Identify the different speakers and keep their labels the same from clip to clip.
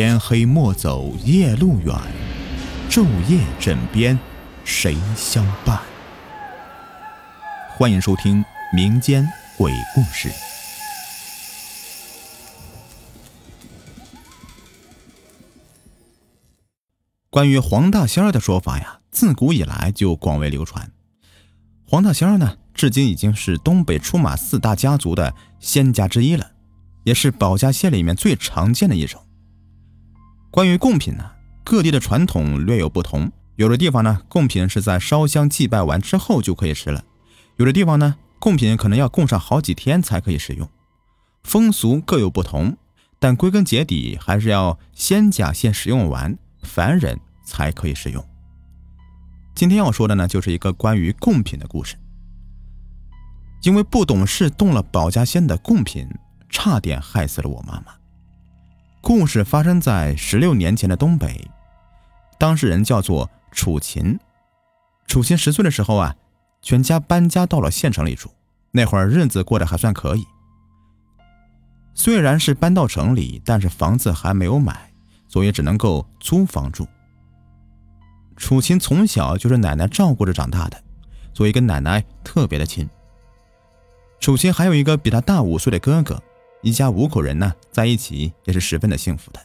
Speaker 1: 天黑莫走夜路远，昼夜枕边谁相伴？欢迎收听民间鬼故事。关于黄大仙儿的说法呀，自古以来就广为流传。黄大仙儿呢，至今已经是东北出马四大家族的仙家之一了，也是保家仙里面最常见的一种。关于贡品呢，各地的传统略有不同。有的地方呢，贡品是在烧香祭拜完之后就可以吃了；有的地方呢，贡品可能要供上好几天才可以食用。风俗各有不同，但归根结底还是要仙家先食用完，凡人才可以食用。今天要说的呢，就是一个关于贡品的故事。因为不懂事动了保家仙的贡品，差点害死了我妈妈。故事发生在十六年前的东北，当事人叫做楚琴。楚琴十岁的时候啊，全家搬家到了县城里住。那会儿日子过得还算可以。虽然是搬到城里，但是房子还没有买，所以只能够租房住。楚琴从小就是奶奶照顾着长大的，所以跟奶奶特别的亲。楚琴还有一个比他大五岁的哥哥。一家五口人呢，在一起也是十分的幸福的。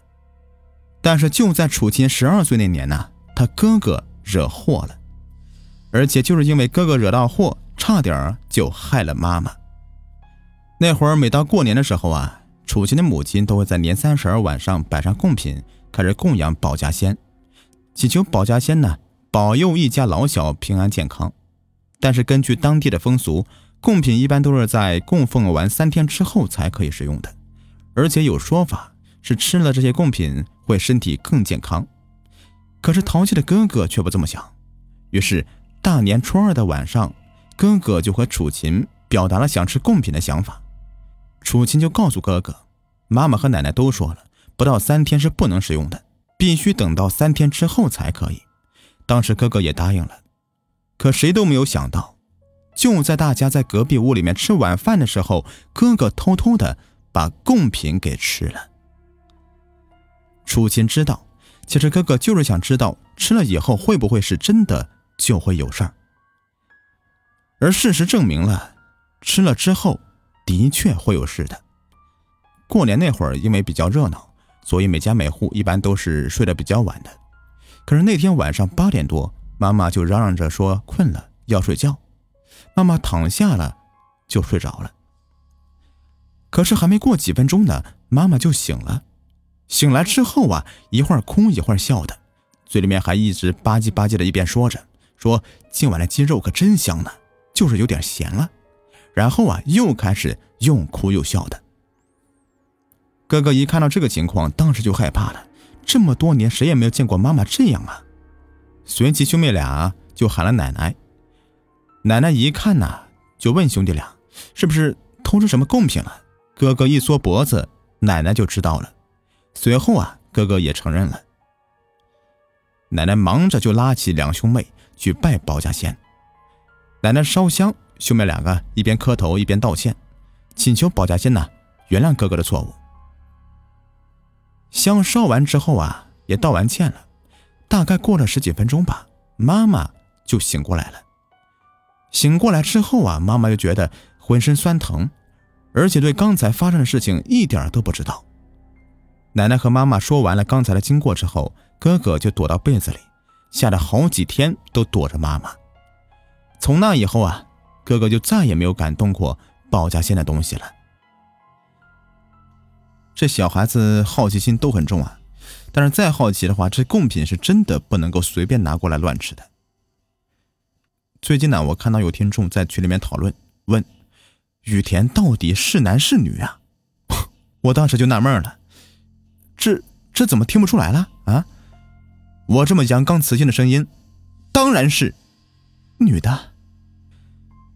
Speaker 1: 但是就在楚琴十二岁那年呢，他哥哥惹祸了，而且就是因为哥哥惹到祸，差点就害了妈妈。那会儿每到过年的时候啊，楚琴的母亲都会在年三十儿晚上摆上贡品，开始供养保家仙，祈求保家仙呢保佑一家老小平安健康。但是根据当地的风俗。贡品一般都是在供奉完三天之后才可以食用的，而且有说法是吃了这些贡品会身体更健康。可是淘气的哥哥却不这么想，于是大年初二的晚上，哥哥就和楚琴表达了想吃贡品的想法。楚琴就告诉哥哥，妈妈和奶奶都说了，不到三天是不能食用的，必须等到三天之后才可以。当时哥哥也答应了，可谁都没有想到。就在大家在隔壁屋里面吃晚饭的时候，哥哥偷偷的把贡品给吃了。楚琴知道，其实哥哥就是想知道吃了以后会不会是真的就会有事儿。而事实证明了，吃了之后的确会有事的。过年那会儿因为比较热闹，所以每家每户一般都是睡得比较晚的。可是那天晚上八点多，妈妈就嚷嚷着说困了要睡觉。妈妈躺下了，就睡着了。可是还没过几分钟呢，妈妈就醒了。醒来之后啊，一会儿哭一会儿笑的，嘴里面还一直吧唧吧唧的，一边说着：“说今晚的鸡肉可真香呢，就是有点咸了。”然后啊，又开始又哭又笑的。哥哥一看到这个情况，当时就害怕了。这么多年，谁也没有见过妈妈这样啊！随即兄妹俩就喊了奶奶。奶奶一看呐，就问兄弟俩：“是不是偷吃什么贡品了？”哥哥一缩脖子，奶奶就知道了。随后啊，哥哥也承认了。奶奶忙着就拉起两兄妹去拜保家仙。奶奶烧香，兄妹两个一边磕头一边道歉，请求保家仙呐原谅哥哥的错误。香烧完之后啊，也道完歉了。大概过了十几分钟吧，妈妈就醒过来了。醒过来之后啊，妈妈就觉得浑身酸疼，而且对刚才发生的事情一点都不知道。奶奶和妈妈说完了刚才的经过之后，哥哥就躲到被子里，吓得好几天都躲着妈妈。从那以后啊，哥哥就再也没有敢动过保家仙的东西了。这小孩子好奇心都很重啊，但是再好奇的话，这贡品是真的不能够随便拿过来乱吃的。最近呢，我看到有听众在群里面讨论，问雨田到底是男是女啊？我当时就纳闷了，这这怎么听不出来了啊？我这么阳刚磁性的声音，当然是女的。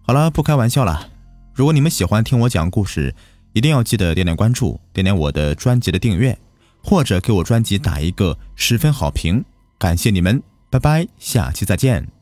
Speaker 1: 好了，不开玩笑了。如果你们喜欢听我讲故事，一定要记得点点关注，点点我的专辑的订阅，或者给我专辑打一个十分好评，感谢你们，拜拜，下期再见。